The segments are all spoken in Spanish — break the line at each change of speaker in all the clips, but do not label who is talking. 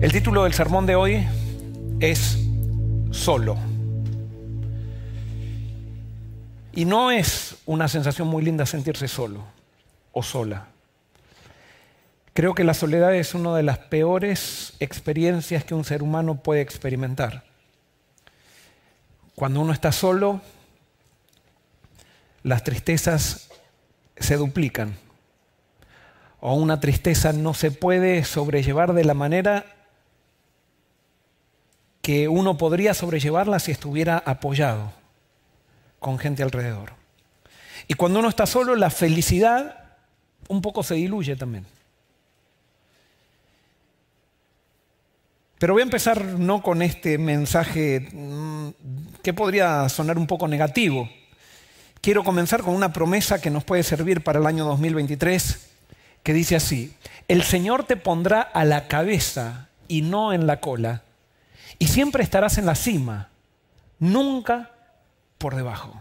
El título del sermón de hoy es Solo. Y no es una sensación muy linda sentirse solo o sola. Creo que la soledad es una de las peores experiencias que un ser humano puede experimentar. Cuando uno está solo, las tristezas se duplican. O una tristeza no se puede sobrellevar de la manera que uno podría sobrellevarla si estuviera apoyado con gente alrededor. Y cuando uno está solo, la felicidad un poco se diluye también. Pero voy a empezar no con este mensaje mm, que podría sonar un poco negativo. Quiero comenzar con una promesa que nos puede servir para el año 2023, que dice así, el Señor te pondrá a la cabeza y no en la cola y siempre estarás en la cima, nunca por debajo.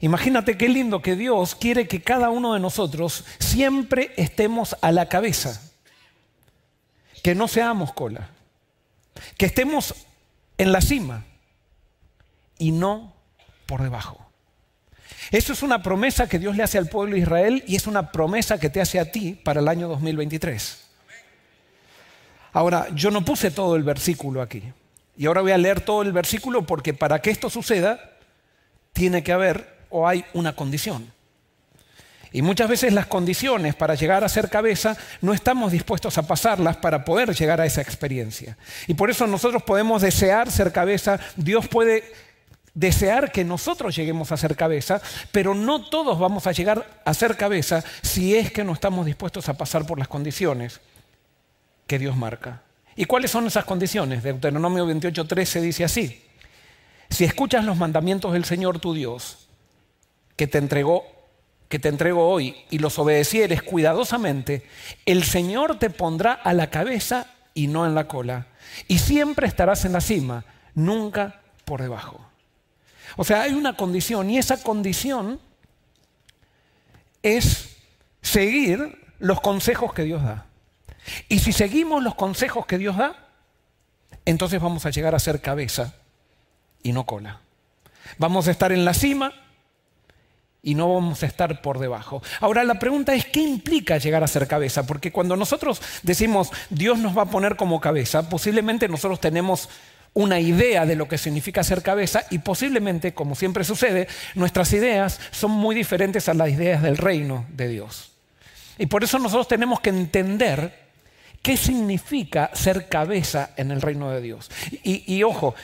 Imagínate qué lindo que Dios quiere que cada uno de nosotros siempre estemos a la cabeza, que no seamos cola, que estemos en la cima y no por debajo. Eso es una promesa que Dios le hace al pueblo de Israel y es una promesa que te hace a ti para el año 2023. Ahora, yo no puse todo el versículo aquí. Y ahora voy a leer todo el versículo porque para que esto suceda, tiene que haber o hay una condición. Y muchas veces las condiciones para llegar a ser cabeza no estamos dispuestos a pasarlas para poder llegar a esa experiencia. Y por eso nosotros podemos desear ser cabeza, Dios puede desear que nosotros lleguemos a ser cabeza, pero no todos vamos a llegar a ser cabeza si es que no estamos dispuestos a pasar por las condiciones que Dios marca. ¿Y cuáles son esas condiciones? Deuteronomio 28:13 dice así: Si escuchas los mandamientos del Señor tu Dios, que te entregó que te entrego hoy y los obedecieres cuidadosamente, el Señor te pondrá a la cabeza y no en la cola, y siempre estarás en la cima, nunca por debajo. O sea, hay una condición y esa condición es seguir los consejos que Dios da. Y si seguimos los consejos que Dios da, entonces vamos a llegar a ser cabeza y no cola. Vamos a estar en la cima y no vamos a estar por debajo. Ahora la pregunta es, ¿qué implica llegar a ser cabeza? Porque cuando nosotros decimos Dios nos va a poner como cabeza, posiblemente nosotros tenemos una idea de lo que significa ser cabeza y posiblemente, como siempre sucede, nuestras ideas son muy diferentes a las ideas del reino de Dios. Y por eso nosotros tenemos que entender ¿Qué significa ser cabeza en el reino de Dios? Y, ojo,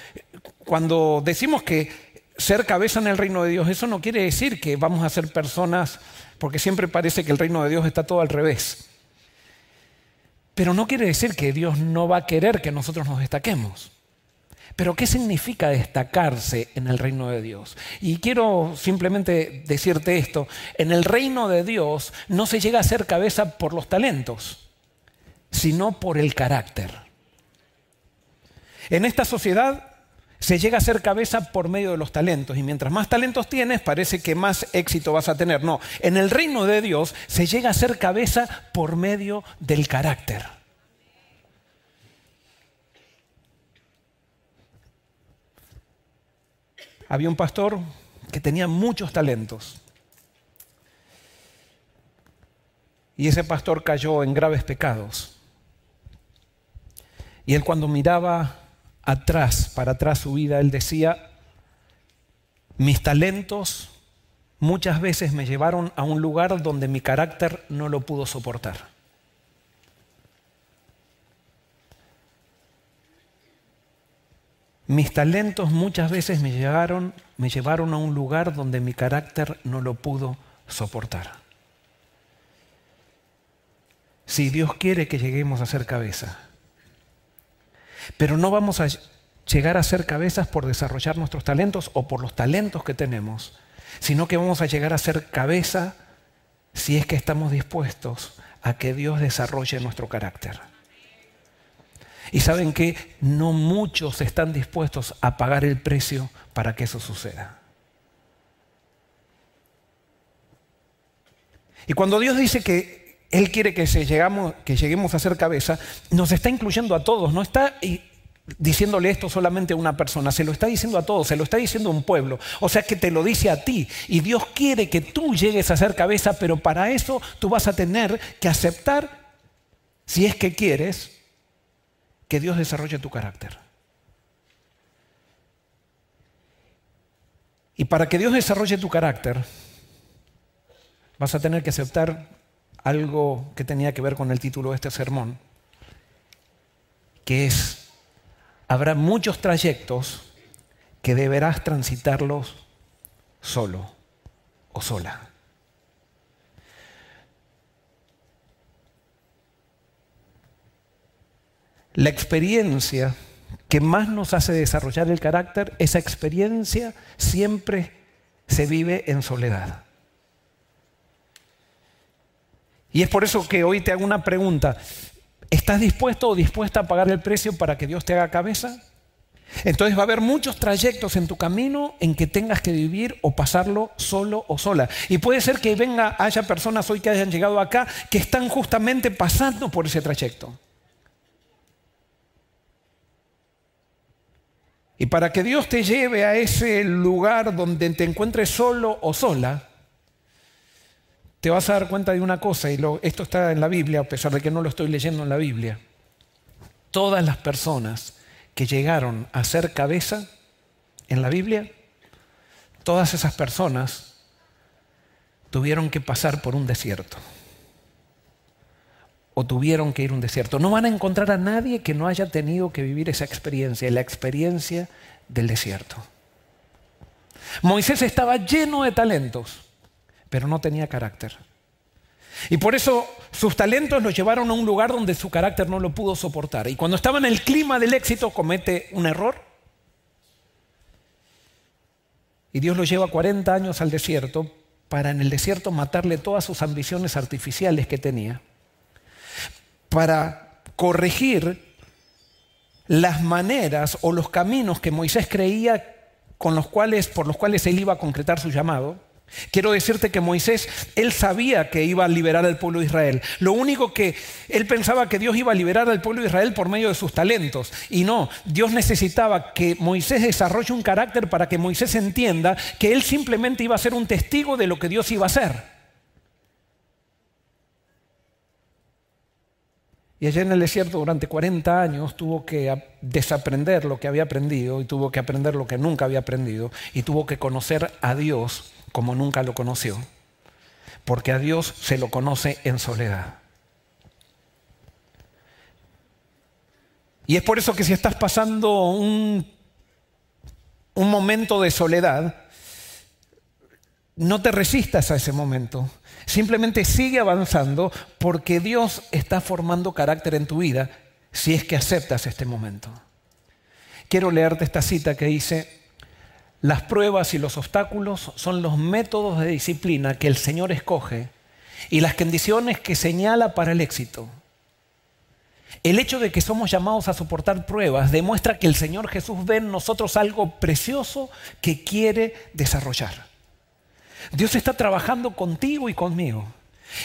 cuando decimos que ser cabeza en el reino de Dios, eso no quiere decir que vamos a ser personas, porque siempre parece que el reino de Dios está todo al revés. Pero no quiere decir que Dios no va a querer que nosotros nos destaquemos. Pero ¿qué significa destacarse en el reino de Dios? Y quiero simplemente decirte esto, en el reino de Dios no se llega a ser cabeza por los talentos sino por el carácter. En esta sociedad se llega a ser cabeza por medio de los talentos y mientras más talentos tienes parece que más éxito vas a tener. No, en el reino de Dios se llega a ser cabeza por medio del carácter. Había un pastor que tenía muchos talentos. Y ese pastor cayó en graves pecados. Y él cuando miraba atrás, para atrás su vida, él decía, mis talentos muchas veces me llevaron a un lugar donde mi carácter no lo pudo soportar. Mis talentos muchas veces me llevaron, me llevaron a un lugar donde mi carácter no lo pudo soportar. Si Dios quiere que lleguemos a ser cabeza, pero no vamos a llegar a ser cabezas por desarrollar nuestros talentos o por los talentos que tenemos, sino que vamos a llegar a ser cabeza si es que estamos dispuestos a que Dios desarrolle nuestro carácter. Y saben que no muchos están dispuestos a pagar el precio para que eso suceda. Y cuando Dios dice que Él quiere que, lleguemos a ser cabeza, nos está incluyendo a todos, no está diciéndole esto solamente a una persona, se lo está diciendo a todos, se lo está diciendo a un pueblo. O sea que te lo dice a ti y Dios quiere que tú llegues a ser cabeza, pero para eso tú vas a tener que aceptar, si es que quieres, que Dios desarrolle tu carácter. Y para que Dios desarrolle tu carácter, vas a tener que aceptar algo que tenía que ver con el título de este sermón, que es, habrá muchos trayectos que deberás transitarlos solo o sola. La experiencia que más nos hace desarrollar el carácter, esa experiencia siempre se vive en soledad. Y es por eso que hoy te hago una pregunta. ¿Estás dispuesto o dispuesta a pagar el precio para que Dios te haga cabeza? Entonces va a haber muchos trayectos en tu camino en que tengas que vivir o pasarlo solo o sola. Y puede ser que venga, haya personas hoy que hayan llegado acá que están justamente pasando por ese trayecto. Y para que Dios te lleve a ese lugar donde te encuentres solo o sola, te vas a dar cuenta de una cosa, y esto está en la Biblia, a pesar de que no lo estoy leyendo en la Biblia. Todas las personas que llegaron a ser cabeza en la Biblia, todas esas personas tuvieron que pasar por un desierto o tuvieron que ir a un desierto. No van a encontrar a nadie que no haya tenido que vivir esa experiencia, la experiencia del desierto. Moisés estaba lleno de talentos, pero no tenía carácter. Y por eso sus talentos lo llevaron a un lugar donde su carácter no lo pudo soportar. Y cuando estaba en el clima del éxito comete un error. Y Dios lo lleva 40 años al desierto para en el desierto matarle todas sus ambiciones artificiales que tenía para corregir las maneras o los caminos que Moisés creía con los cuales, por los cuales él iba a concretar su llamado. Quiero decirte que Moisés, él sabía que iba a liberar al pueblo de Israel. Lo único que él pensaba que Dios iba a liberar al pueblo de Israel por medio de sus talentos. Y no, Dios necesitaba que Moisés desarrolle un carácter para que Moisés entienda que él simplemente iba a ser un testigo de lo que Dios iba a hacer. Y allá en el desierto durante 40 años tuvo que desaprender lo que había aprendido y tuvo que aprender lo que nunca había aprendido y tuvo que conocer a Dios como nunca lo conoció. Porque a Dios se lo conoce en soledad. Y es por eso que si estás pasando un, un momento de soledad, no te resistas a ese momento. Simplemente sigue avanzando porque Dios está formando carácter en tu vida si es que aceptas este momento. Quiero leerte esta cita que dice, las pruebas y los obstáculos son los métodos de disciplina que el Señor escoge y las condiciones que señala para el éxito. El hecho de que somos llamados a soportar pruebas demuestra que el Señor Jesús ve en nosotros algo precioso que quiere desarrollar. Dios está trabajando contigo y conmigo.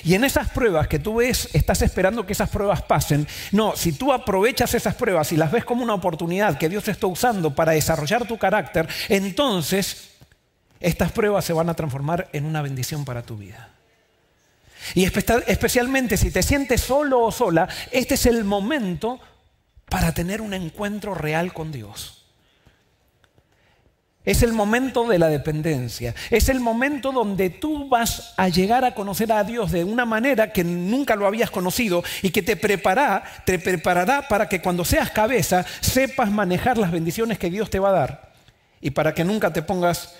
Y en esas pruebas que tú ves, estás esperando que esas pruebas pasen. No, si tú aprovechas esas pruebas y las ves como una oportunidad que Dios está usando para desarrollar tu carácter, entonces estas pruebas se van a transformar en una bendición para tu vida. Y especialmente si te sientes solo o sola, este es el momento para tener un encuentro real con Dios. Es el momento de la dependencia. Es el momento donde tú vas a llegar a conocer a Dios de una manera que nunca lo habías conocido y que te preparará, te preparará para que cuando seas cabeza sepas manejar las bendiciones que Dios te va a dar y para que nunca te pongas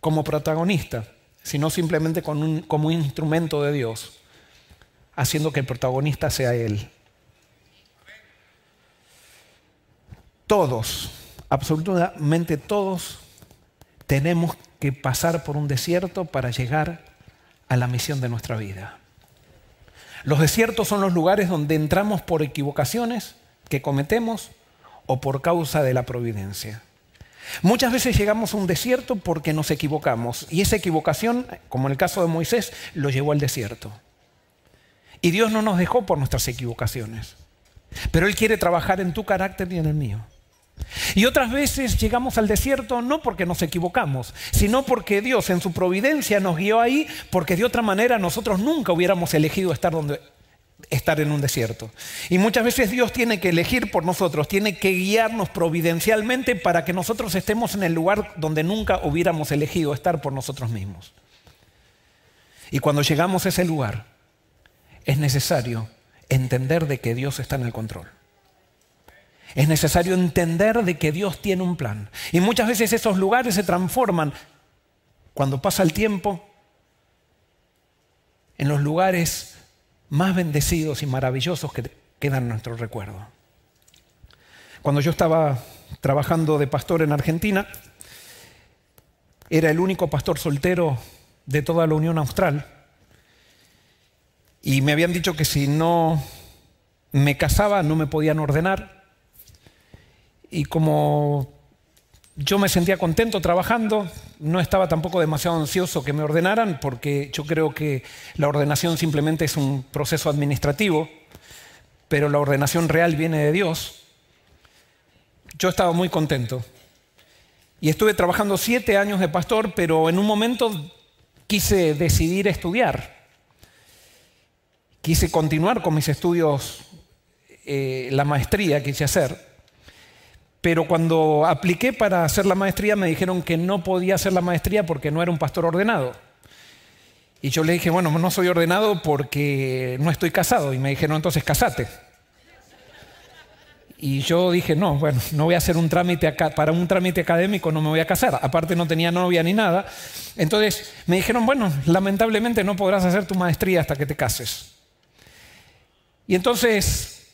como protagonista, sino simplemente como un instrumento de Dios, haciendo que el protagonista sea Él. Todos absolutamente todos tenemos que pasar por un desierto para llegar a la misión de nuestra vida. Los desiertos son los lugares donde entramos por equivocaciones que cometemos o por causa de la providencia. Muchas veces llegamos a un desierto porque nos equivocamos y esa equivocación, como en el caso de Moisés, lo llevó al desierto. Y Dios no nos dejó por nuestras equivocaciones. Pero Él quiere trabajar en tu carácter y en el mío. Y otras veces llegamos al desierto no porque nos equivocamos, sino porque Dios en su providencia nos guió ahí, porque de otra manera nosotros nunca hubiéramos elegido estar en un desierto. Y muchas veces Dios tiene que elegir por nosotros, tiene que guiarnos providencialmente para que nosotros estemos en el lugar donde nunca hubiéramos elegido estar por nosotros mismos. Y cuando llegamos a ese lugar, es necesario entender de que Dios está en el control. Es necesario entender de que Dios tiene un plan. Y muchas veces esos lugares se transforman cuando pasa el tiempo en los lugares más bendecidos y maravillosos que quedan en nuestro recuerdo. Cuando yo estaba trabajando de pastor en Argentina, era el único pastor soltero de toda la Unión Austral. Y me habían dicho que si no me casaba no me podían ordenar. Y como yo me sentía contento trabajando, no estaba tampoco demasiado ansioso que me ordenaran, porque yo creo que la ordenación simplemente es un proceso administrativo, pero la ordenación real viene de Dios. Yo estaba muy contento. Y estuve trabajando siete años de pastor, pero en un momento quise decidir estudiar. Quise continuar con mis estudios, eh, la maestría quise hacer. Pero cuando apliqué para hacer la maestría me dijeron que no podía hacer la maestría porque no era un pastor ordenado. Y yo le dije, bueno, no soy ordenado porque no estoy casado. Y me dijeron, entonces casate. Y yo dije, no, bueno, no voy a hacer un trámite acá, para un trámite académico no me voy a casar. Aparte no tenía novia ni nada. Entonces me dijeron, bueno, lamentablemente no podrás hacer tu maestría hasta que te cases. Y entonces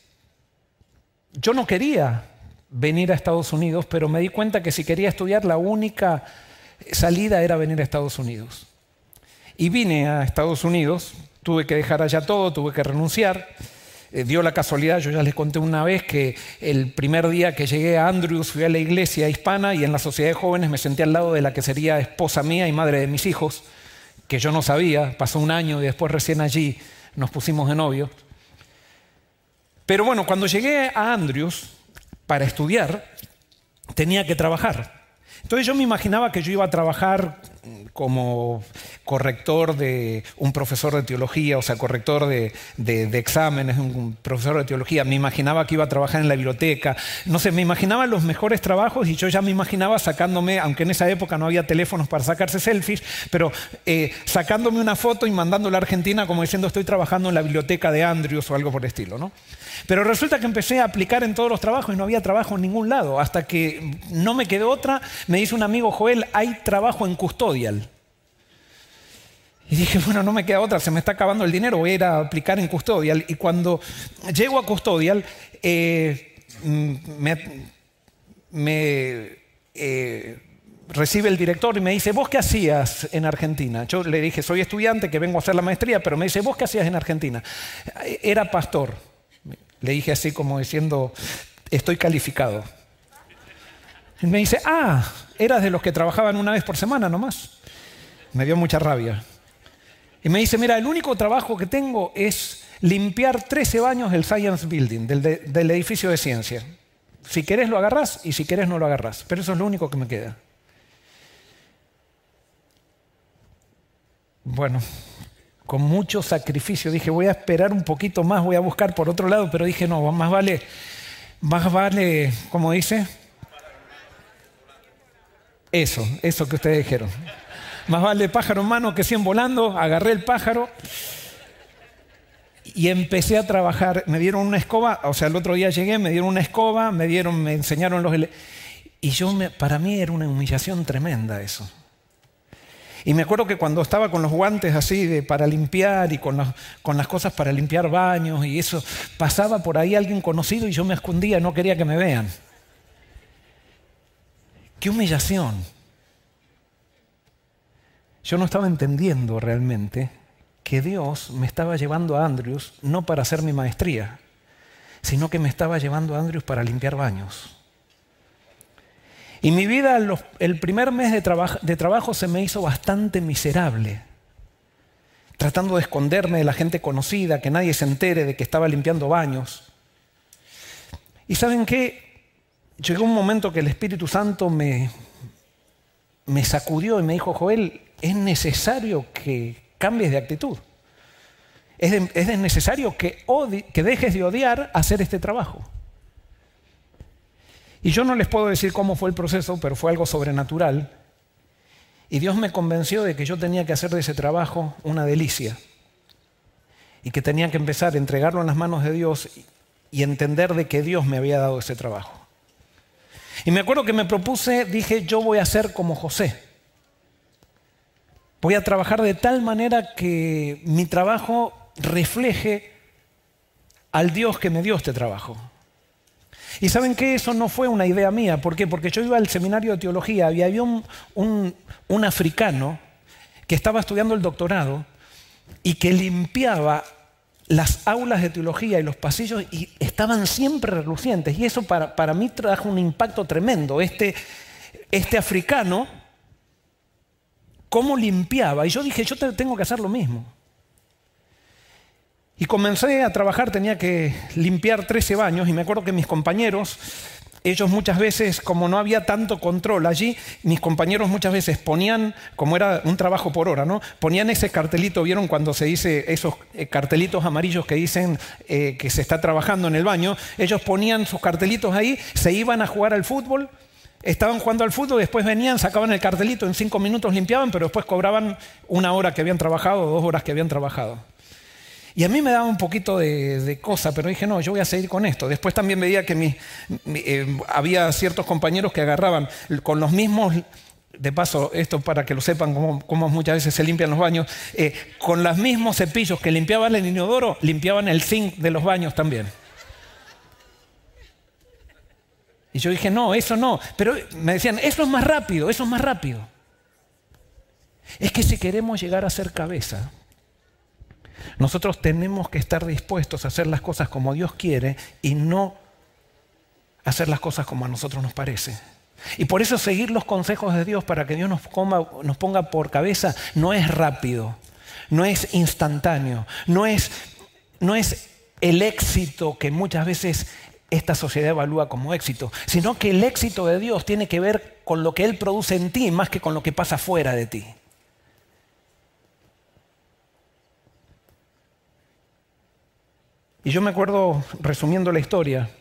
yo no quería venir a Estados Unidos, pero me di cuenta que si quería estudiar la única salida era venir a Estados Unidos. Y vine a Estados Unidos, tuve que dejar allá todo, tuve que renunciar. Eh, dio la casualidad, yo ya les conté una vez que el primer día que llegué a Andrews fui a la iglesia hispana y en la sociedad de jóvenes me senté al lado de la que sería esposa mía y madre de mis hijos, que yo no sabía, pasó un año y después recién allí nos pusimos de novios. Pero bueno, cuando llegué a Andrews, para estudiar, tenía que trabajar. Entonces yo me imaginaba que yo iba a trabajar como corrector de un profesor de teología, o sea, corrector de, exámenes, un profesor de teología. Me imaginaba que iba a trabajar en la biblioteca. No sé, me imaginaba los mejores trabajos y yo ya me imaginaba sacándome, aunque en esa época no había teléfonos para sacarse selfies, pero eh, sacándome una foto y mandándola a Argentina como diciendo estoy trabajando en la biblioteca de Andrews o algo por el estilo, ¿no? Pero resulta que empecé a aplicar en todos los trabajos y no había trabajo en ningún lado. Hasta que no me quedó otra, me dice un amigo Joel, hay trabajo en custodial. Y dije, bueno, no me queda otra, se me está acabando el dinero, voy a aplicar en custodial. Y cuando llego a custodial, eh, me, eh, recibe el director y me dice, ¿vos qué hacías en Argentina? Yo le dije, soy estudiante que vengo a hacer la maestría, pero me dice, ¿vos qué hacías en Argentina? Era pastor. Le dije así como diciendo, estoy calificado. Y me dice, ah, eras de los que trabajaban una vez por semana nomás. Me dio mucha rabia. Y me dice, mira, el único trabajo que tengo es limpiar 13 baños del Science Building, del, edificio de ciencia. Si querés lo agarrás y si querés no lo agarrás. Pero eso es lo único que me queda. Bueno, con mucho sacrificio. Dije, voy a esperar un poquito más, voy a buscar por otro lado, pero dije, no, más vale, más vale, como dice, eso, eso que ustedes dijeron. Más vale pájaro en mano que 100 volando, agarré el pájaro y empecé a trabajar. Me dieron una escoba, o sea, el otro día llegué, me dieron una escoba, me dieron, me enseñaron los... Y yo, me, para mí era una humillación tremenda eso. Y me acuerdo que cuando estaba con los guantes así de, para limpiar y con, con las cosas para limpiar baños y eso, pasaba por ahí alguien conocido y yo me escondía, no quería que me vean. Qué humillación. Yo no estaba entendiendo realmente que Dios me estaba llevando a Andrews no para hacer mi maestría, sino que me estaba llevando a Andrews para limpiar baños. Y mi vida, el primer mes de, trabajo se me hizo bastante miserable. tratando de esconderme de la gente conocida, que nadie se entere de que estaba limpiando baños. Y saben qué? Llegó un momento que el Espíritu Santo me, me sacudió y me dijo, Joel, es necesario que cambies de actitud. Es, necesario que, que dejes de odiar hacer este trabajo. Y yo no les puedo decir cómo fue el proceso, pero fue algo sobrenatural. Y Dios me convenció de que yo tenía que hacer de ese trabajo una delicia. Y que tenía que empezar a entregarlo en las manos de Dios y entender de que Dios me había dado ese trabajo. Y me acuerdo que me propuse, dije, yo voy a ser como José. Voy a trabajar de tal manera que mi trabajo refleje al Dios que me dio este trabajo. Y saben que eso no fue una idea mía. ¿Por qué? Porque yo iba al seminario de teología y había un, un africano que estaba estudiando el doctorado y que limpiaba las aulas de teología y los pasillos y estaban siempre relucientes. Y eso para, para mí trajo un impacto tremendo. Este, este africano, cómo limpiaba. Y yo dije, yo tengo que hacer lo mismo. Y comencé a trabajar, tenía que limpiar 13 baños y me acuerdo que mis compañeros ellos muchas veces, como no había tanto control allí, mis compañeros muchas veces ponían, como era un trabajo por hora, ¿no? Ponían ese cartelito, ¿vieron cuando se dice esos eh, cartelitos amarillos que dicen eh, que se está trabajando en el baño? Ellos ponían sus cartelitos ahí, se iban a jugar al fútbol, estaban jugando al fútbol, después venían, sacaban el cartelito, en cinco minutos limpiaban, pero después cobraban una hora que habían trabajado, dos horas que habían trabajado. Y a mí me daba un poquito de, cosa, pero dije, no, yo voy a seguir con esto. Después también veía que eh, había ciertos compañeros que agarraban con los mismos, de paso, esto para que lo sepan, cómo, muchas veces se limpian los baños, eh, con los mismos cepillos que limpiaban el inodoro, limpiaban el zinc de los baños también. Y yo dije, no, eso no. Pero me decían, eso es más rápido, eso es más rápido. Es que si queremos llegar a ser cabeza, nosotros tenemos que estar dispuestos a hacer las cosas como Dios quiere y no hacer las cosas como a nosotros nos parece. Y por eso seguir los consejos de Dios para que Dios nos, ponga por cabeza no es rápido, no es instantáneo, no es, no es el éxito que muchas veces esta sociedad evalúa como éxito, sino que el éxito de Dios tiene que ver con lo que Él produce en ti más que con lo que pasa fuera de ti. Y yo me acuerdo, resumiendo la historia,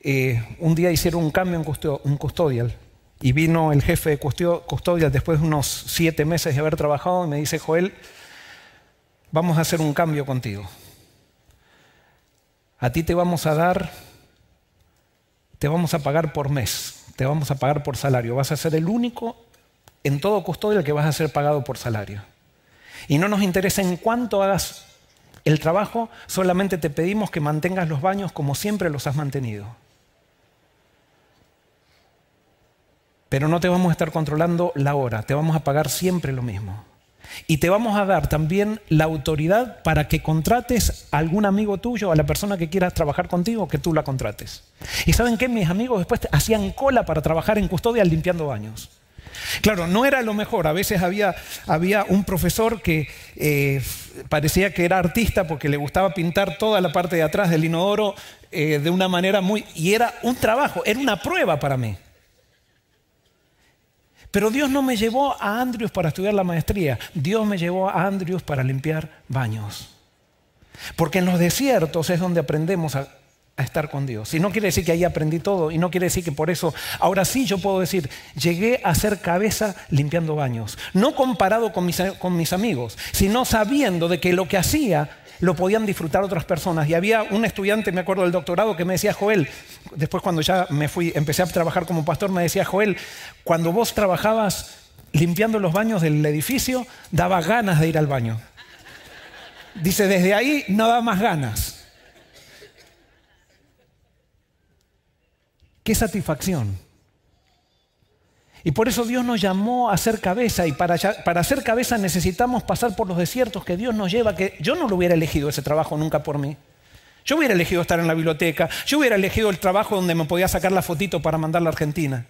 eh, un día hicieron un cambio en un custodial y vino el jefe de custodial después de unos siete meses de haber trabajado y me dice, Joel, vamos a hacer un cambio contigo. A ti te vamos a dar, te vamos a pagar por mes, te vamos a pagar por salario. Vas a ser el único en todo custodial que vas a ser pagado por salario. Y no nos interesa en cuánto hagas el trabajo, solamente te pedimos que mantengas los baños como siempre los has mantenido. Pero no te vamos a estar controlando la hora, te vamos a pagar siempre lo mismo. Y te vamos a dar también la autoridad para que contrates a algún amigo tuyo, a la persona que quieras trabajar contigo, que tú la contrates. Y saben qué, mis amigos después hacían cola para trabajar en custodia limpiando baños. Claro, no era lo mejor. A veces había, un profesor que eh, parecía que era artista porque le gustaba pintar toda la parte de atrás del inodoro eh, de una manera muy... Y era un trabajo, era una prueba para mí. Pero Dios no me llevó a Andrews para estudiar la maestría, Dios me llevó a Andrews para limpiar baños. Porque en los desiertos es donde aprendemos a estar con Dios. Y no quiere decir que ahí aprendí todo, y no quiere decir que por eso, ahora sí yo puedo decir, llegué a ser cabeza limpiando baños. No comparado con mis, con mis amigos, sino sabiendo de que lo que hacía lo podían disfrutar otras personas. Y había un estudiante, me acuerdo del doctorado, que me decía, Joel, después cuando ya me fui, empecé a trabajar como pastor, me decía, Joel, cuando vos trabajabas limpiando los baños del edificio, daba ganas de ir al baño. Dice, desde ahí no da más ganas. Qué satisfacción. Y por eso Dios nos llamó a ser cabeza y para, para ser cabeza necesitamos pasar por los desiertos que Dios nos lleva, que yo no lo hubiera elegido ese trabajo nunca por mí. Yo hubiera elegido estar en la biblioteca, yo hubiera elegido el trabajo donde me podía sacar la fotito para mandarla a Argentina.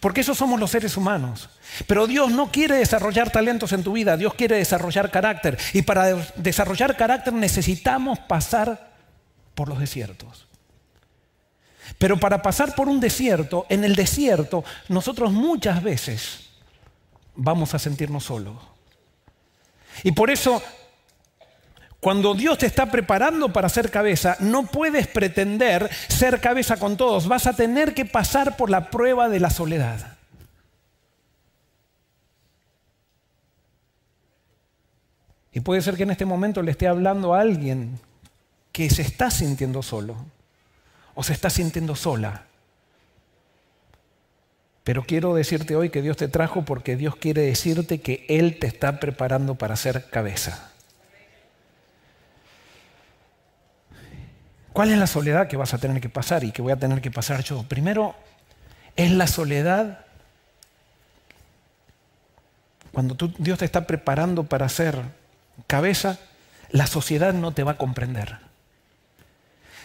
Porque esos somos los seres humanos. Pero Dios no quiere desarrollar talentos en tu vida, Dios quiere desarrollar carácter. Y para desarrollar carácter necesitamos pasar por los desiertos. Pero para pasar por un desierto, en el desierto, nosotros muchas veces vamos a sentirnos solos. Y por eso, cuando Dios te está preparando para ser cabeza, no puedes pretender ser cabeza con todos. Vas a tener que pasar por la prueba de la soledad. Y puede ser que en este momento le esté hablando a alguien que se está sintiendo solo o se está sintiendo sola. Pero quiero decirte hoy que Dios te trajo porque Dios quiere decirte que Él te está preparando para ser cabeza. ¿Cuál es la soledad que vas a tener que pasar y que voy a tener que pasar yo? Primero, es la soledad cuando Dios te está preparando para ser cabeza, la sociedad no te va a comprender.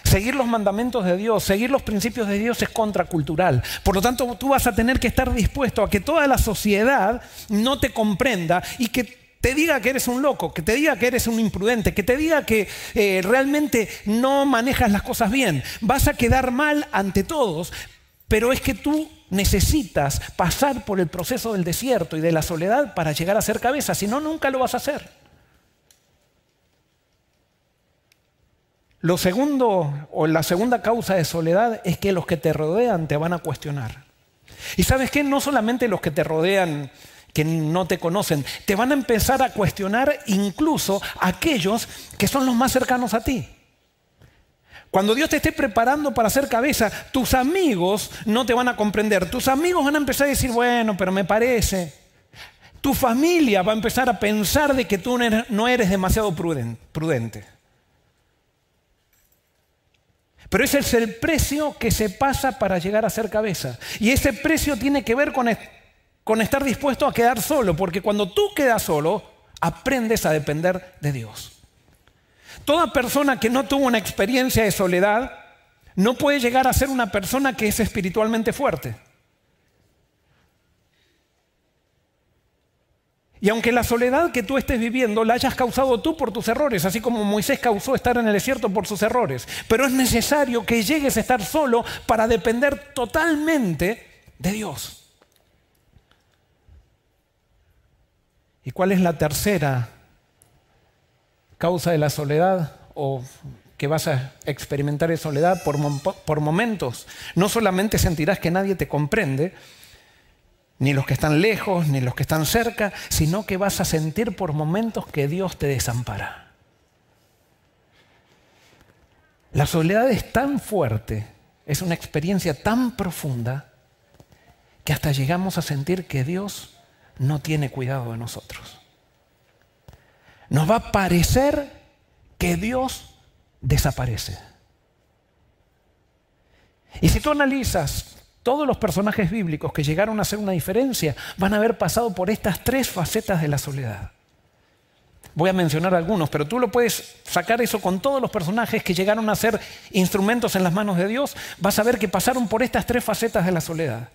Seguir los mandamientos de Dios, seguir los principios de Dios es contracultural. Por lo tanto, tú vas a tener que estar dispuesto a que toda la sociedad no te comprenda y que te diga que eres un loco, que te diga que eres un imprudente, que te diga que eh, realmente no manejas las cosas bien. Vas a quedar mal ante todos, pero es que tú necesitas pasar por el proceso del desierto y de la soledad para llegar a ser cabeza, si no, nunca lo vas a hacer. Lo segundo, o la segunda causa de soledad es que los que te rodean te van a cuestionar. Y sabes qué, no solamente los que te rodean que no te conocen, te van a empezar a cuestionar incluso aquellos que son los más cercanos a ti. Cuando Dios te esté preparando para hacer cabeza, tus amigos no te van a comprender. Tus amigos van a empezar a decir, bueno, pero me parece. Tu familia va a empezar a pensar de que tú no eres demasiado prudente. Pero ese es el precio que se pasa para llegar a ser cabeza. Y ese precio tiene que ver con, con estar dispuesto a quedar solo, porque cuando tú quedas solo, aprendes a depender de Dios. Toda persona que no tuvo una experiencia de soledad no puede llegar a ser una persona que es espiritualmente fuerte. Y aunque la soledad que tú estés viviendo la hayas causado tú por tus errores, así como Moisés causó estar en el desierto por sus errores, pero es necesario que llegues a estar solo para depender totalmente de Dios. ¿Y cuál es la tercera causa de la soledad o que vas a experimentar de soledad por, por momentos? No solamente sentirás que nadie te comprende, ni los que están lejos, ni los que están cerca, sino que vas a sentir por momentos que Dios te desampara. La soledad es tan fuerte, es una experiencia tan profunda, que hasta llegamos a sentir que Dios no tiene cuidado de nosotros. Nos va a parecer que Dios desaparece. Y si tú analizas todos los personajes bíblicos que llegaron a hacer una diferencia van a haber pasado por estas tres facetas de la soledad. Voy a mencionar algunos, pero tú lo puedes sacar eso con todos los personajes que llegaron a ser instrumentos en las manos de Dios. Vas a ver que pasaron por estas tres facetas de la soledad.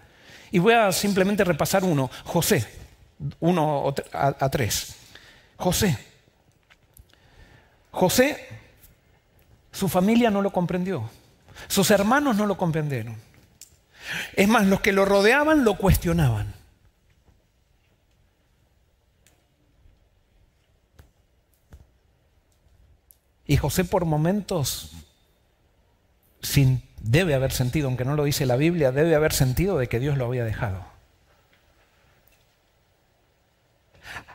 Y voy a simplemente repasar uno. José, uno a tres. José. José, su familia no lo comprendió. Sus hermanos no lo comprendieron. Es más, los que lo rodeaban lo cuestionaban. Y José por momentos, debe haber sentido, aunque no lo dice la Biblia, debe haber sentido de que Dios lo había dejado.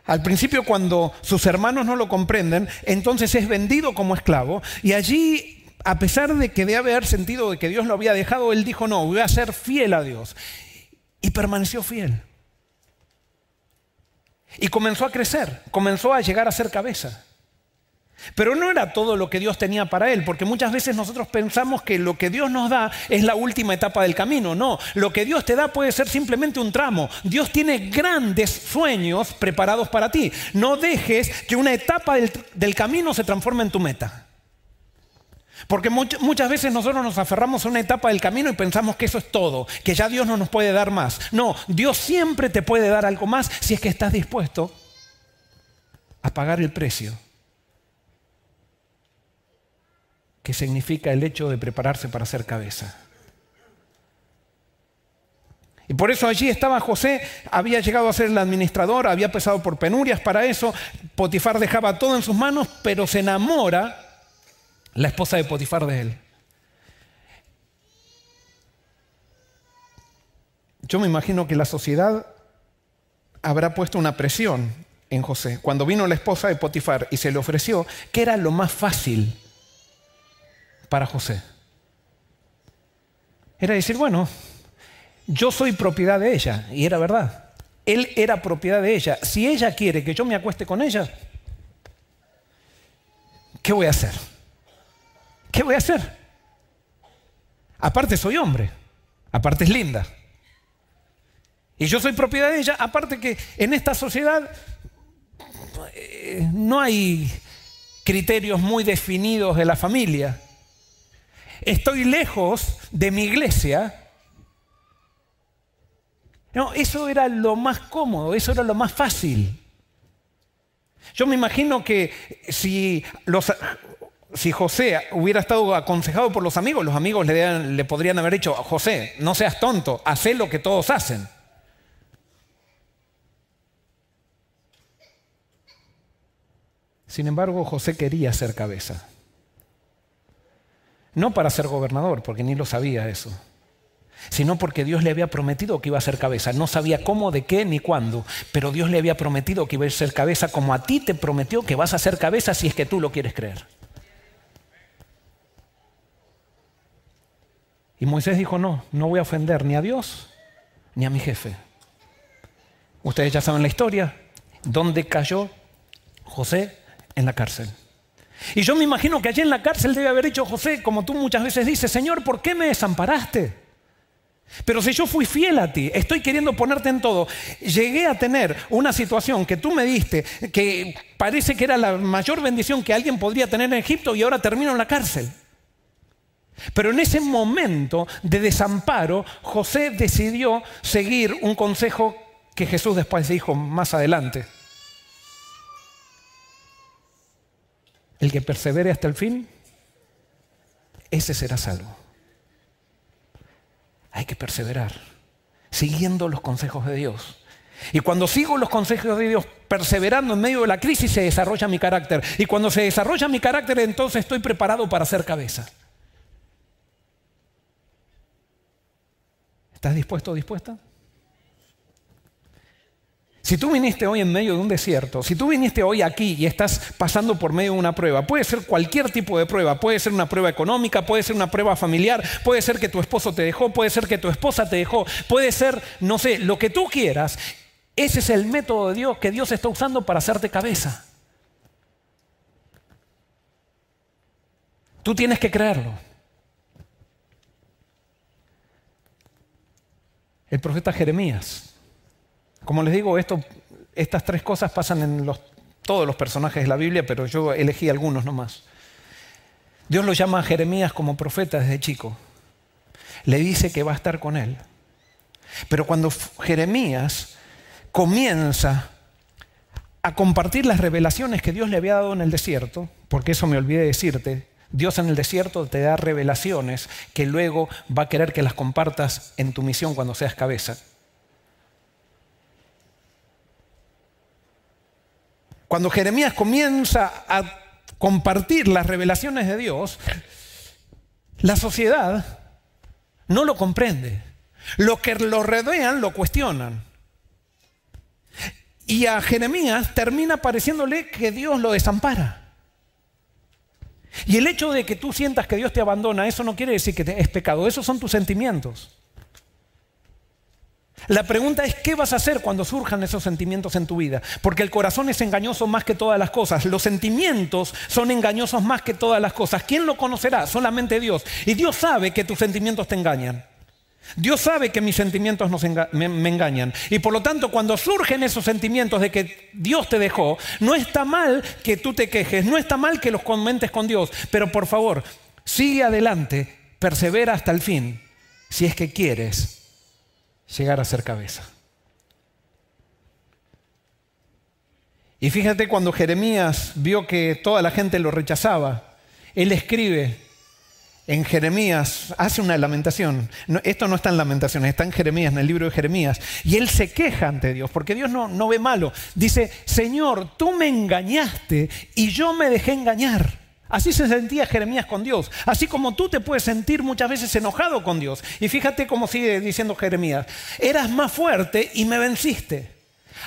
Al principio cuando sus hermanos no lo comprenden, entonces es vendido como esclavo y allí a pesar de que debe haber sentido de que Dios lo había dejado, él dijo, no, voy a ser fiel a Dios. Y permaneció fiel. Y comenzó a crecer, comenzó a llegar a ser cabeza. Pero no era todo lo que Dios tenía para él, porque muchas veces nosotros pensamos que lo que Dios nos da es la última etapa del camino. No, lo que Dios te da puede ser simplemente un tramo. Dios tiene grandes sueños preparados para ti. No dejes que una etapa del camino se transforme en tu meta. Porque muchas veces nosotros nos aferramos a una etapa del camino y pensamos que eso es todo, que ya Dios no nos puede dar más. No, Dios siempre te puede dar algo más si es que estás dispuesto a pagar el precio, que significa el hecho de prepararse para ser cabeza. Y por eso allí estaba José, había llegado a ser el administrador, había pasado por penurias para eso, Potifar dejaba todo en sus manos, pero se enamora la esposa de Potifar de él. Yo me imagino que la sociedad habrá puesto una presión en José. Cuando vino la esposa de Potifar y se le ofreció, ¿qué era lo más fácil para José? Era decir, bueno, yo soy propiedad de ella, y era verdad. Él era propiedad de ella. Si ella quiere que yo me acueste con ella, ¿qué voy a hacer? ¿Qué voy a hacer? Aparte soy hombre, aparte es linda. Y yo soy propiedad de ella, aparte que en esta sociedad eh, no hay criterios muy definidos de la familia. Estoy lejos de mi iglesia. No, eso era lo más cómodo, eso era lo más fácil. Yo me imagino que si los si José hubiera estado aconsejado por los amigos, los amigos le, podrían haber dicho, José, no seas tonto, haz lo que todos hacen. Sin embargo, José quería ser cabeza. No para ser gobernador, porque ni lo sabía eso, sino porque Dios le había prometido que iba a ser cabeza. No sabía cómo, de qué ni cuándo, pero Dios le había prometido que iba a ser cabeza como a ti te prometió que vas a ser cabeza si es que tú lo quieres creer. Y Moisés dijo, no, no voy a ofender ni a Dios ni a mi jefe. Ustedes ya saben la historia, dónde cayó José en la cárcel. Y yo me imagino que allí en la cárcel debe haber dicho José, como tú muchas veces dices, Señor, ¿por qué me desamparaste? Pero si yo fui fiel a ti, estoy queriendo ponerte en todo, llegué a tener una situación que tú me diste, que parece que era la mayor bendición que alguien podría tener en Egipto y ahora termino en la cárcel. Pero en ese momento de desamparo, José decidió seguir un consejo que Jesús después dijo más adelante. El que persevere hasta el fin, ese será salvo. Hay que perseverar, siguiendo los consejos de Dios. Y cuando sigo los consejos de Dios, perseverando en medio de la crisis, se desarrolla mi carácter. Y cuando se desarrolla mi carácter, entonces estoy preparado para ser cabeza. ¿Estás dispuesto o dispuesta? Si tú viniste hoy en medio de un desierto, si tú viniste hoy aquí y estás pasando por medio de una prueba, puede ser cualquier tipo de prueba, puede ser una prueba económica, puede ser una prueba familiar, puede ser que tu esposo te dejó, puede ser que tu esposa te dejó, puede ser, no sé, lo que tú quieras, ese es el método de Dios que Dios está usando para hacerte cabeza. Tú tienes que creerlo. El profeta Jeremías. Como les digo, estas tres cosas pasan en todos los personajes de la Biblia, pero yo elegí algunos nomás. Dios lo llama a Jeremías como profeta desde chico. Le dice que va a estar con él. Pero cuando Jeremías comienza a compartir las revelaciones que Dios le había dado en el desierto, porque eso me olvidé decirte, Dios en el desierto te da revelaciones que luego va a querer que las compartas en tu misión cuando seas cabeza. Cuando Jeremías comienza a compartir las revelaciones de Dios, la sociedad no lo comprende. Los que lo rodean lo cuestionan. Y a Jeremías termina pareciéndole que Dios lo desampara. Y el hecho de que tú sientas que Dios te abandona, eso no quiere decir que es pecado, esos son tus sentimientos. La pregunta es, ¿qué vas a hacer cuando surjan esos sentimientos en tu vida? Porque el corazón es engañoso más que todas las cosas. Los sentimientos son engañosos más que todas las cosas. ¿Quién lo conocerá? Solamente Dios. Y Dios sabe que tus sentimientos te engañan. Dios sabe que mis sentimientos me, me, engañan. Y por lo tanto, cuando surgen esos sentimientos de que Dios te dejó, no está mal que tú te quejes, no está mal que los comentes con Dios, pero por favor, Sigue adelante, persevera hasta el fin, si es que quieres llegar a ser cabeza. Y fíjate cuando Jeremías vio que toda la gente lo rechazaba, él escribe en Jeremías, hace una lamentación. esto no está en lamentaciones, está en Jeremías, en el libro de Jeremías. Y él se queja ante Dios, porque Dios no, no ve malo. Dice, Señor, tú me engañaste y yo me dejé engañar. Así se sentía Jeremías con Dios. Así como tú te puedes sentir muchas veces enojado con Dios. Y fíjate cómo sigue diciendo Jeremías. Eras más fuerte y me venciste.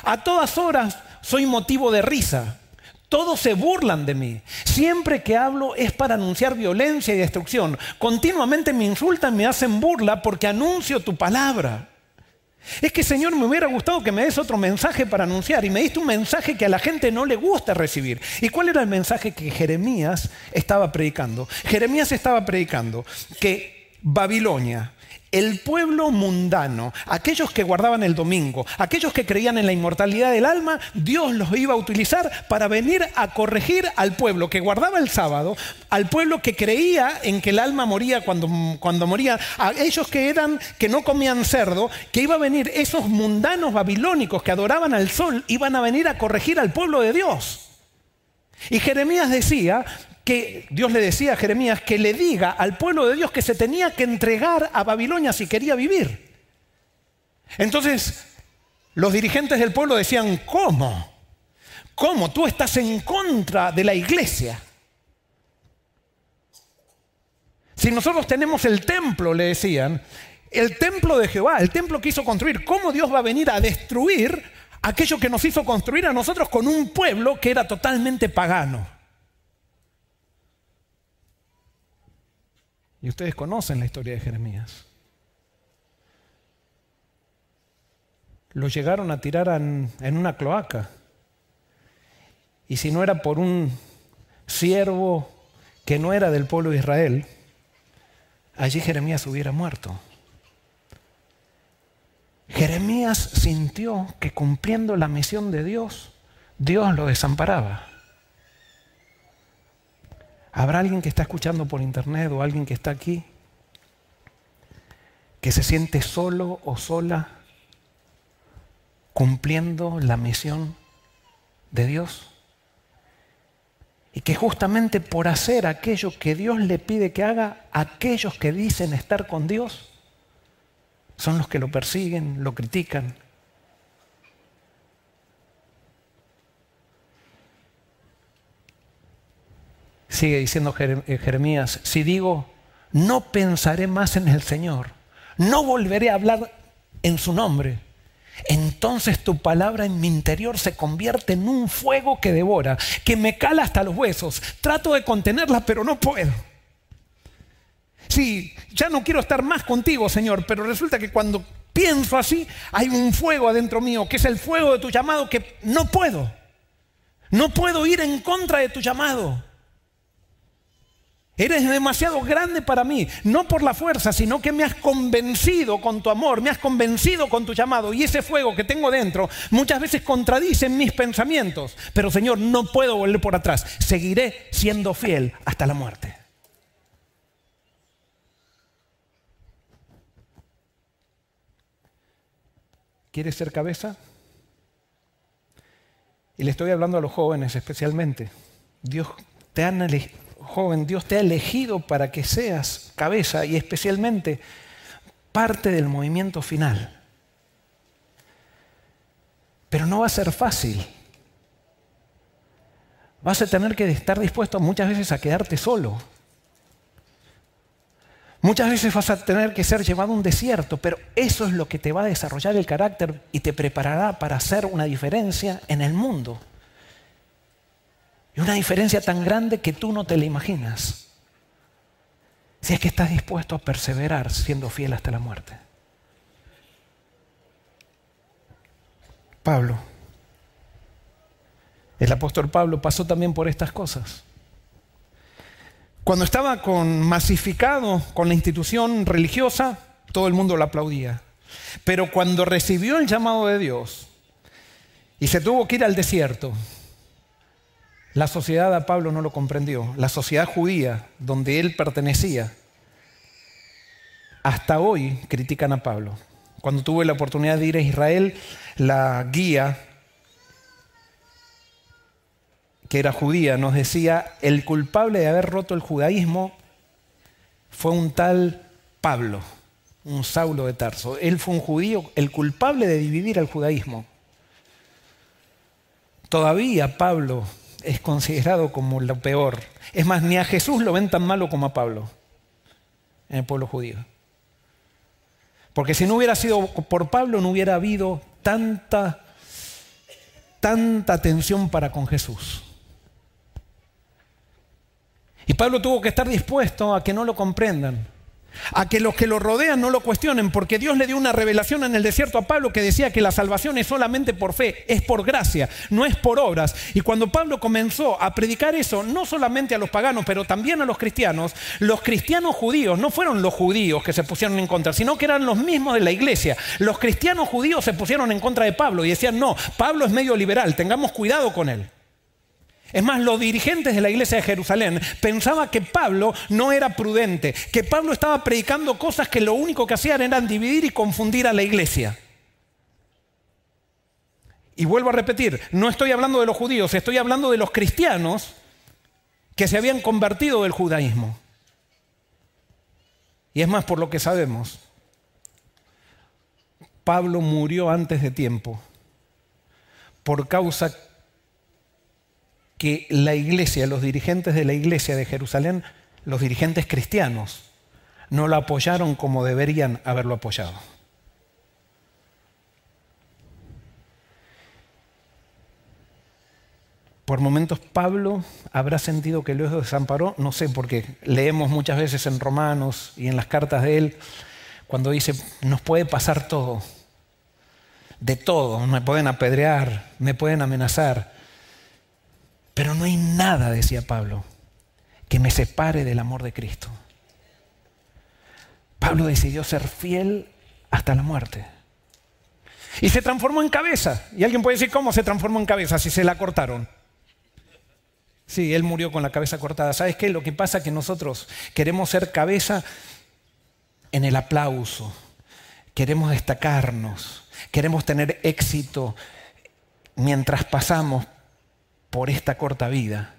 A todas horas soy motivo de risa. Todos se burlan de mí. Siempre que hablo es para anunciar violencia y destrucción. Continuamente me insultan, me hacen burla porque anuncio tu palabra. Es que Señor, me hubiera gustado que me des otro mensaje para anunciar y me diste un mensaje que a la gente no le gusta recibir. ¿Y cuál era el mensaje que Jeremías estaba predicando? Jeremías estaba predicando que Babilonia, el pueblo mundano, aquellos que guardaban el domingo, aquellos que creían en la inmortalidad del alma, Dios los iba a utilizar para venir a corregir al pueblo que guardaba el sábado, al pueblo que creía en que el alma moría cuando, cuando moría, a ellos que eran que no comían cerdo, que iba a venir esos mundanos babilónicos que adoraban al sol, iban a venir a corregir al pueblo de Dios. Y Jeremías decía que Dios le decía a Jeremías que le diga al pueblo de Dios que se tenía que entregar a Babilonia si quería vivir. Entonces, los dirigentes del pueblo decían, ¿cómo? ¿Cómo? Tú estás en contra de la iglesia. Si nosotros tenemos el templo, le decían, el templo de Jehová, el templo que hizo construir, ¿cómo Dios va a venir a destruir aquello que nos hizo construir a nosotros con un pueblo que era totalmente pagano? Y ustedes conocen la historia de Jeremías. Lo llegaron a tirar en, una cloaca. Y si no era por un siervo que no era del pueblo de Israel, allí Jeremías hubiera muerto. Jeremías sintió que cumpliendo la misión de Dios, Dios lo desamparaba. ¿Habrá alguien que está escuchando por internet o alguien que está aquí que se siente solo o sola cumpliendo la misión de Dios? Y que justamente por hacer aquello que Dios le pide que haga, aquellos que dicen estar con Dios son los que lo persiguen, lo critican, Sigue diciendo eh, Jeremías, si digo, no pensaré más en el Señor, no volveré a hablar en su nombre, entonces tu palabra en mi interior se convierte en un fuego que devora, que me cala hasta los huesos. Trato de contenerla, pero no puedo. Sí, ya no quiero estar más contigo, Señor, pero resulta que cuando pienso así, hay un fuego adentro mío, que es el fuego de tu llamado, que no puedo. No puedo ir en contra de tu llamado. Eres demasiado grande para mí, no por la fuerza, sino que me has convencido con tu amor, me has convencido con tu llamado y ese fuego que tengo dentro muchas veces contradice mis pensamientos. Pero Señor, no puedo volver por atrás, seguiré siendo fiel hasta la muerte. ¿Quieres ser cabeza? Y le estoy hablando a los jóvenes especialmente. Dios te ha elegido joven, Dios te ha elegido para que seas cabeza y especialmente parte del movimiento final. Pero no va a ser fácil. Vas a tener que estar dispuesto muchas veces a quedarte solo. Muchas veces vas a tener que ser llevado a un desierto, pero eso es lo que te va a desarrollar el carácter y te preparará para hacer una diferencia en el mundo. Y una diferencia tan grande que tú no te la imaginas. Si es que estás dispuesto a perseverar siendo fiel hasta la muerte. Pablo, el apóstol Pablo pasó también por estas cosas. Cuando estaba con, masificado con la institución religiosa, todo el mundo lo aplaudía. Pero cuando recibió el llamado de Dios y se tuvo que ir al desierto, La sociedad a Pablo no lo comprendió. La sociedad judía, donde él pertenecía, hasta hoy critican a Pablo. Cuando tuve la oportunidad de ir a Israel, la guía, que era judía, nos decía, el culpable de haber roto el judaísmo fue un tal Pablo, un Saulo de Tarso. Él fue un judío, el culpable de dividir el judaísmo. Todavía Pablo es considerado como lo peor. Es más, ni a Jesús lo ven tan malo como a Pablo en el pueblo judío. Porque si no hubiera sido por Pablo, no hubiera habido tanta, tanta atención para con Jesús. Y Pablo tuvo que estar dispuesto a que no lo comprendan a que los que lo rodean no lo cuestionen, porque Dios le dio una revelación en el desierto a Pablo que decía que la salvación es solamente por fe, es por gracia, no es por obras. Y cuando Pablo comenzó a predicar eso, no solamente a los paganos, pero también a los cristianos, los cristianos judíos no fueron los judíos que se pusieron en contra, sino que eran los mismos de la iglesia. Los cristianos judíos se pusieron en contra de Pablo y decían, no, Pablo es medio liberal, tengamos cuidado con él. Es más, los dirigentes de la iglesia de Jerusalén pensaban que Pablo no era prudente, que Pablo estaba predicando cosas que lo único que hacían era dividir y confundir a la iglesia. Y vuelvo a repetir, no estoy hablando de los judíos, estoy hablando de los cristianos que se habían convertido del judaísmo. Y es más, por lo que sabemos, Pablo murió antes de tiempo por causa que la iglesia, los dirigentes de la iglesia de Jerusalén, los dirigentes cristianos, no lo apoyaron como deberían haberlo apoyado. Por momentos Pablo habrá sentido que lo desamparó, no sé, porque leemos muchas veces en Romanos y en las cartas de él, cuando dice, nos puede pasar todo, de todo, me pueden apedrear, me pueden amenazar, pero no hay nada, decía Pablo, que me separe del amor de Cristo. Pablo decidió ser fiel hasta la muerte. Y se transformó en cabeza. Y alguien puede decir, ¿cómo se transformó en cabeza si se la cortaron? Sí, él murió con la cabeza cortada. ¿Sabes qué? Lo que pasa es que nosotros queremos ser cabeza en el aplauso. Queremos destacarnos. Queremos tener éxito mientras pasamos por esta corta vida.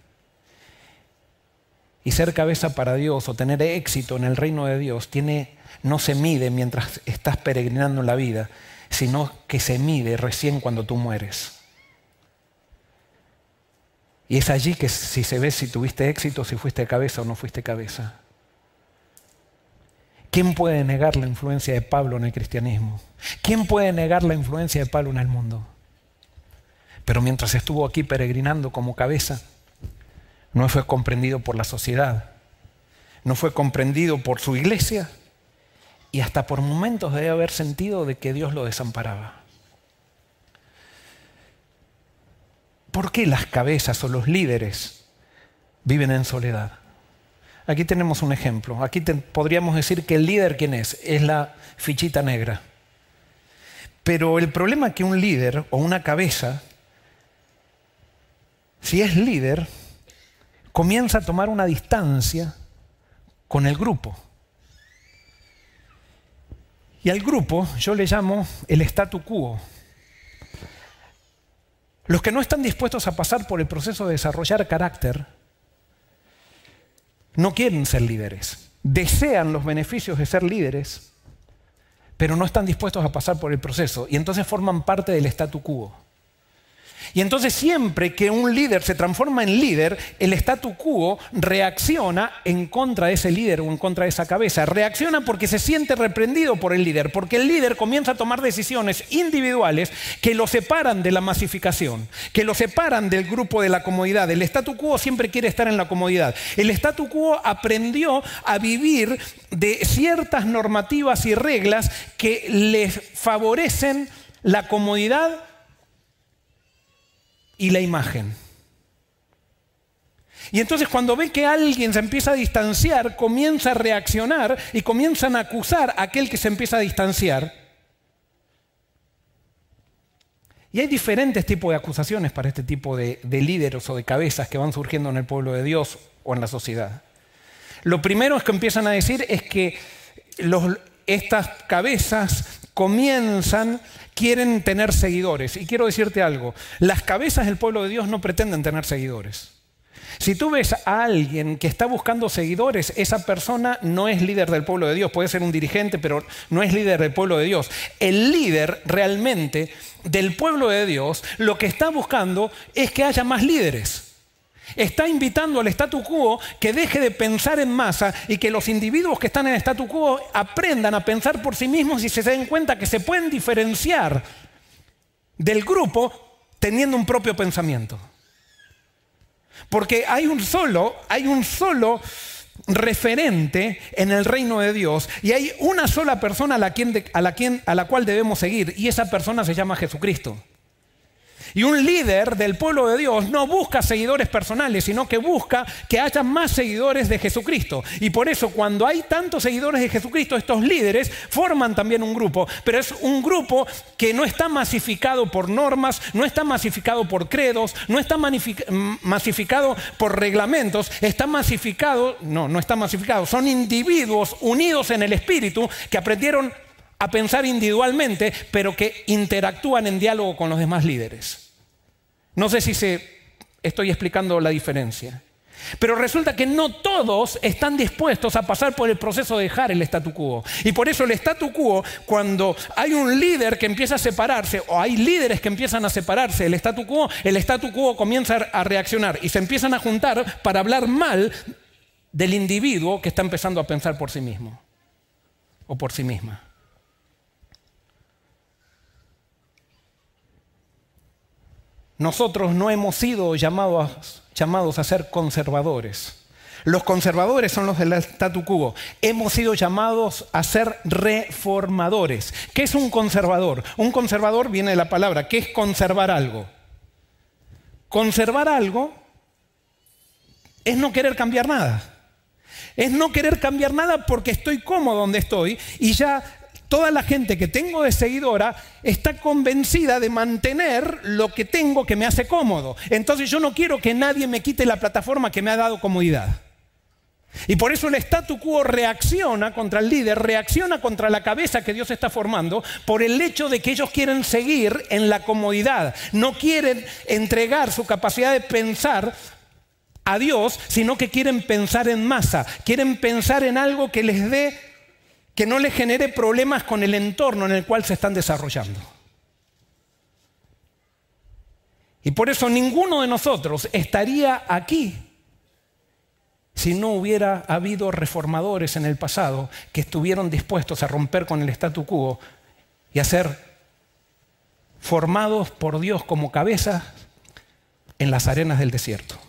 Y ser cabeza para Dios o tener éxito en el reino de Dios tiene, no se mide mientras estás peregrinando en la vida, sino que se mide recién cuando tú mueres. Y es allí que si se ve si tuviste éxito, si fuiste cabeza o no fuiste cabeza. ¿Quién puede negar la influencia de Pablo en el cristianismo? ¿Quién puede negar la influencia de Pablo en el mundo? Pero mientras estuvo aquí peregrinando como cabeza, no fue comprendido por la sociedad, no fue comprendido por su iglesia y hasta por momentos debe haber sentido de que Dios lo desamparaba. ¿Por qué las cabezas o los líderes viven en soledad? Aquí tenemos un ejemplo. Aquí podríamos decir que el líder, ¿quién es? Es la fichita negra. Pero el problema que un líder o una cabeza si es líder, comienza a tomar una distancia con el grupo. Y al grupo yo le llamo el statu quo. Los que no están dispuestos a pasar por el proceso de desarrollar carácter no quieren ser líderes. Desean los beneficios de ser líderes, pero no están dispuestos a pasar por el proceso y entonces forman parte del statu quo. Y entonces siempre que un líder se transforma en líder, el statu quo reacciona en contra de ese líder o en contra de esa cabeza. Reacciona porque se siente reprendido por el líder, porque el líder comienza a tomar decisiones individuales que lo separan de la masificación, que lo separan del grupo de la comodidad. El statu quo siempre quiere estar en la comodidad. El statu quo aprendió a vivir de ciertas normativas y reglas que les favorecen la comodidad y la imagen. Y entonces cuando ve que alguien se empieza a distanciar, comienza a reaccionar y comienzan a acusar a aquel que se empieza a distanciar. Y hay diferentes tipos de acusaciones para este tipo de, de líderes o de cabezas que van surgiendo en el pueblo de Dios o en la sociedad. Lo primero es que empiezan a decir es que estas cabezas comienzan, quieren tener seguidores. Y quiero decirte algo, las cabezas del pueblo de Dios no pretenden tener seguidores. Si tú ves a alguien que está buscando seguidores, esa persona no es líder del pueblo de Dios, puede ser un dirigente, pero no es líder del pueblo de Dios. El líder realmente del pueblo de Dios lo que está buscando es que haya más líderes. Está invitando al statu quo que deje de pensar en masa y que los individuos que están en statu quo aprendan a pensar por sí mismos y se den cuenta que se pueden diferenciar del grupo teniendo un propio pensamiento. Porque hay un solo, hay un solo referente en el reino de Dios y hay una sola persona a la, a la, a la cual debemos seguir y esa persona se llama Jesucristo. Y un líder del pueblo de Dios no busca seguidores personales, sino que busca que haya más seguidores de Jesucristo. Y por eso cuando hay tantos seguidores de Jesucristo, estos líderes forman también un grupo, pero es un grupo que no está masificado por normas, no está masificado por credos, no está masificado por reglamentos, está masificado, no, no está masificado, son individuos unidos en el espíritu que aprendieron a pensar individualmente, pero que interactúan en diálogo con los demás líderes. No sé si se, estoy explicando la diferencia. Pero resulta que no todos están dispuestos a pasar por el proceso de dejar el statu quo. Y por eso el statu quo, cuando hay un líder que empieza a separarse, o hay líderes que empiezan a separarse del statu quo, el statu quo comienza a reaccionar y se empiezan a juntar para hablar mal del individuo que está empezando a pensar por sí mismo o por sí misma. Nosotros no hemos sido llamados, llamados a ser conservadores. Los conservadores son los del statu quo. Hemos sido llamados a ser reformadores. ¿Qué es un conservador? Un conservador viene de la palabra, ¿qué es conservar algo? Conservar algo es no querer cambiar nada. Es no querer cambiar nada porque estoy cómodo donde estoy y ya toda la gente que tengo de seguidora está convencida de mantener lo que tengo que me hace cómodo. Entonces yo no quiero que nadie me quite la plataforma que me ha dado comodidad. Y por eso el statu quo reacciona contra el líder, reacciona contra la cabeza que Dios está formando por el hecho de que ellos quieren seguir en la comodidad, no quieren entregar su capacidad de pensar a Dios, sino que quieren pensar en masa, quieren pensar en algo que les dé que no les genere problemas con el entorno en el cual se están desarrollando. Y por eso ninguno de nosotros estaría aquí si no hubiera habido reformadores en el pasado que estuvieron dispuestos a romper con el statu quo y a ser formados por Dios como cabezas en las arenas del desierto.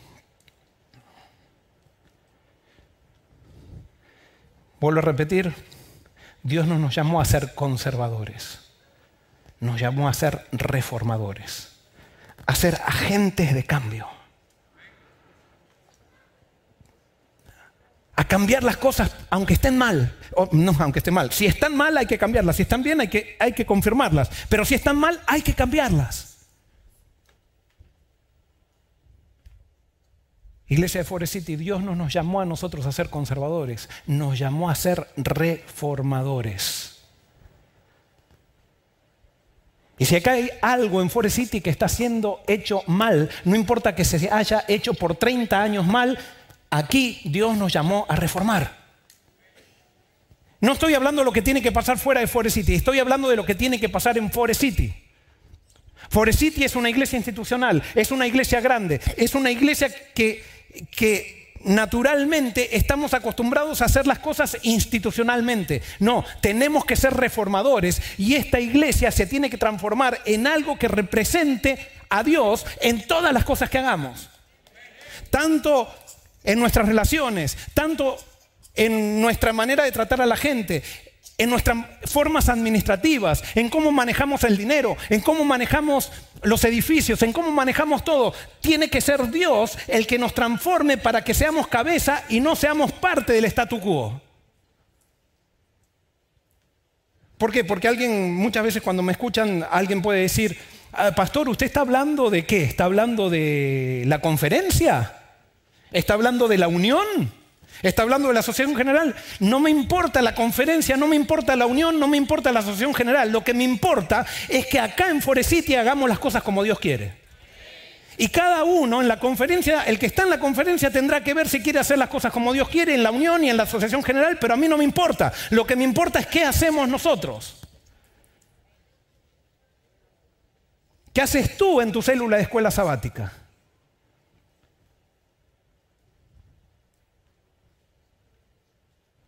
Vuelvo a repetir, Dios no nos llamó a ser conservadores, nos llamó a ser reformadores, a ser agentes de cambio, a cambiar las cosas aunque estén mal, no aunque estén mal, si están mal hay que cambiarlas, si están bien hay que, hay que confirmarlas, pero si están mal hay que cambiarlas. Iglesia de Forest City, Dios no nos llamó a nosotros a ser conservadores, nos llamó a ser reformadores. Y si acá hay algo en Forest City que está siendo hecho mal, no importa que se haya hecho por 30 años mal, aquí Dios nos llamó a reformar. No estoy hablando de lo que tiene que pasar fuera de Forest City, estoy hablando de lo que tiene que pasar en Forest City. Forest City es una iglesia institucional, es una iglesia grande, es una iglesia que que naturalmente estamos acostumbrados a hacer las cosas institucionalmente. No, tenemos que ser reformadores y esta iglesia se tiene que transformar en algo que represente a Dios en todas las cosas que hagamos. Tanto en nuestras relaciones, tanto en nuestra manera de tratar a la gente, en nuestras formas administrativas, en cómo manejamos el dinero, en cómo manejamos los edificios, en cómo manejamos todo. Tiene que ser Dios el que nos transforme para que seamos cabeza y no seamos parte del statu quo. ¿Por qué? Porque alguien, muchas veces cuando me escuchan, alguien puede decir, ah, pastor, ¿usted está hablando de qué? ¿Está hablando de la conferencia? ¿Está hablando de la unión? ¿Está hablando de la asociación general? No me importa la conferencia, no me importa la unión, no me importa la asociación general. Lo que me importa es que acá en Forecity hagamos las cosas como Dios quiere. Y cada uno en la conferencia, el que está en la conferencia tendrá que ver si quiere hacer las cosas como Dios quiere en la unión y en la asociación general, pero a mí no me importa. Lo que me importa es qué hacemos nosotros. ¿Qué haces tú en tu célula de escuela sabática?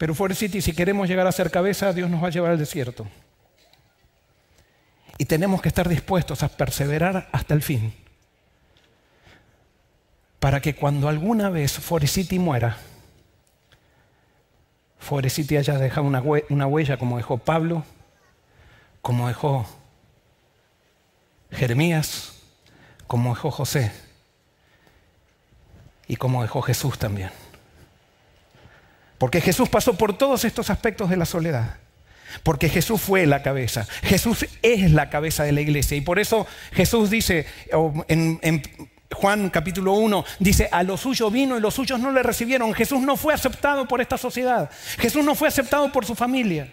Pero Forest City, si queremos llegar a ser cabeza, Dios nos va a llevar al desierto. Y tenemos que estar dispuestos a perseverar hasta el fin para que cuando alguna vez Forecity muera, Forecity haya dejado una huella como dejó Pablo, como dejó Jeremías, como dejó José y como dejó Jesús también. Porque Jesús pasó por todos estos aspectos de la soledad. Porque Jesús fue la cabeza. Jesús es la cabeza de la iglesia. Y por eso Jesús dice en, Juan capítulo 1 dice, a los suyos vino y los suyos no le recibieron. Jesús no fue aceptado por esta sociedad. Jesús no fue aceptado por su familia.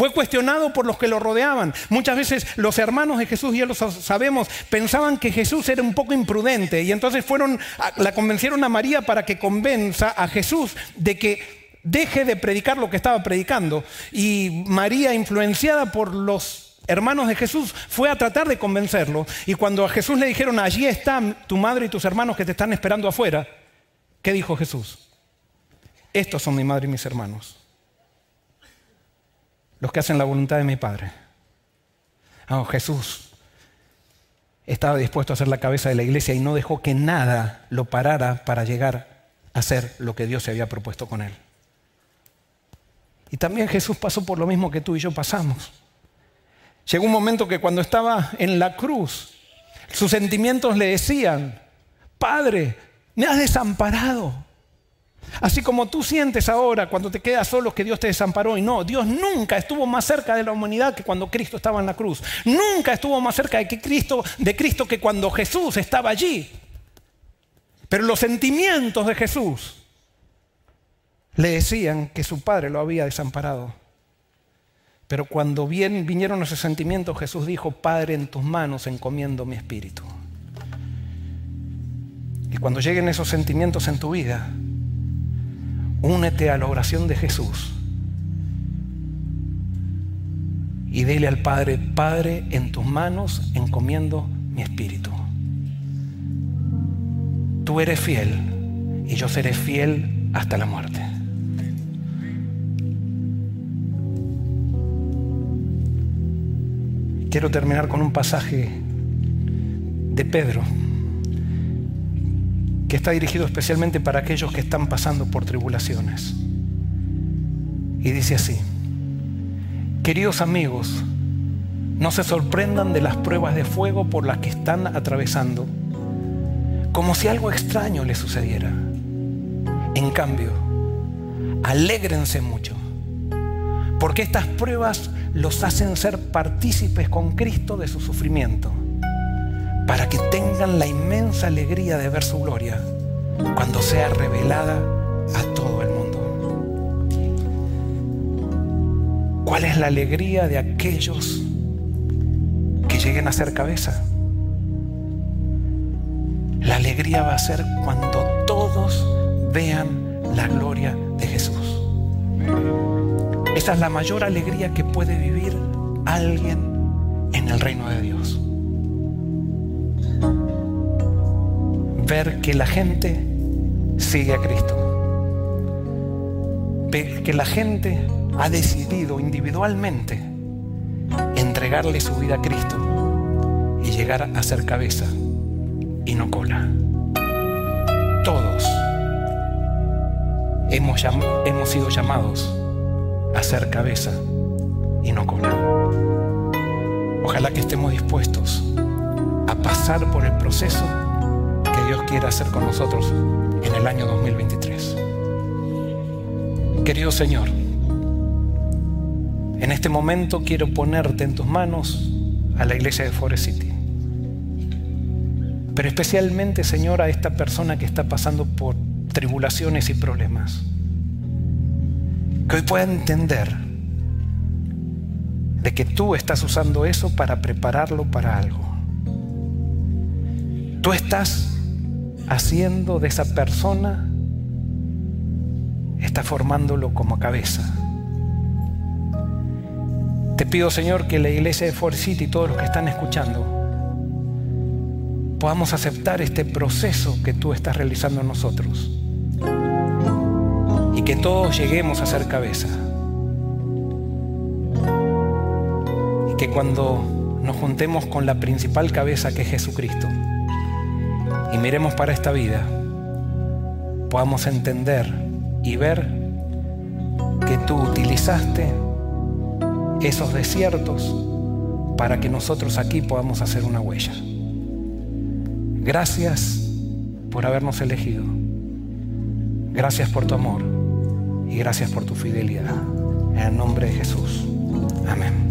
Fue cuestionado por los que lo rodeaban. Muchas veces los hermanos de Jesús, ya lo sabemos, pensaban que Jesús era un poco imprudente y entonces fueron, la convencieron a María para que convenza a Jesús de que deje de predicar lo que estaba predicando. Y María, influenciada por los hermanos de Jesús, fue a tratar de convencerlo. Y cuando a Jesús le dijeron, allí están tu madre y tus hermanos que te están esperando afuera, ¿qué dijo Jesús? Estos son mi madre y mis hermanos, los que hacen la voluntad de mi Padre. Ah, Jesús estaba dispuesto a ser la cabeza de la iglesia y no dejó que nada lo parara para llegar a hacer lo que Dios se había propuesto con él. Y también Jesús pasó por lo mismo que tú y yo pasamos. Llegó un momento que cuando estaba en la cruz, sus sentimientos le decían, Padre, me has desamparado. Así como tú sientes ahora cuando te quedas solo que Dios te desamparó y no, Dios nunca estuvo más cerca de la humanidad que cuando Cristo estaba en la cruz. Nunca estuvo más cerca de, Cristo, de Cristo que cuando Jesús estaba allí. Pero los sentimientos de Jesús le decían que su Padre lo había desamparado. Pero cuando bien vinieron esos sentimientos, Jesús dijo, Padre, en tus manos encomiendo mi espíritu. Y cuando lleguen esos sentimientos en tu vida, únete a la oración de Jesús. Y dile al Padre, Padre, en tus manos encomiendo mi espíritu. Tú eres fiel y yo seré fiel hasta la muerte. Quiero terminar con un pasaje de Pedro que está dirigido especialmente para aquellos que están pasando por tribulaciones. Y dice así, queridos amigos, no se sorprendan de las pruebas de fuego por las que están atravesando, como si algo extraño les sucediera. En cambio, alégrense mucho, porque estas pruebas los hacen ser partícipes con Cristo de su sufrimiento, para que tengan la inmensa alegría de ver su gloria cuando sea revelada a todo el mundo. ¿Cuál es la alegría de aquellos que lleguen a ser cabeza? La alegría va a ser cuando todos vean la gloria de Jesús. Esa es la mayor alegría que puede vivir alguien en el reino de Dios. Ver que la gente sigue a Cristo. Ver que la gente ha decidido individualmente entregarle su vida a Cristo y llegar a ser cabeza y no cola. Todos hemos, sido llamados a ser cabeza y no cola. Ojalá que estemos dispuestos a pasar por el proceso quiere hacer con nosotros en el año 2023. Querido Señor, en este momento quiero ponerte en tus manos a la iglesia de Forest City. Pero especialmente, Señor, a esta persona que está pasando por tribulaciones y problemas. Que hoy pueda entender de que tú estás usando eso para prepararlo para algo. Tú estás haciendo de esa persona, está formándolo como cabeza. Te pido, Señor, que la iglesia de Fort City y todos los que están escuchando podamos aceptar este proceso que tú estás realizando en nosotros y que todos lleguemos a ser cabeza. Y que cuando nos juntemos con la principal cabeza que es Jesucristo y miremos para esta vida, podamos entender y ver que tú utilizaste esos desiertos para que nosotros aquí podamos hacer una huella. Gracias por habernos elegido. Gracias por tu amor y gracias por tu fidelidad. En el nombre de Jesús. Amén.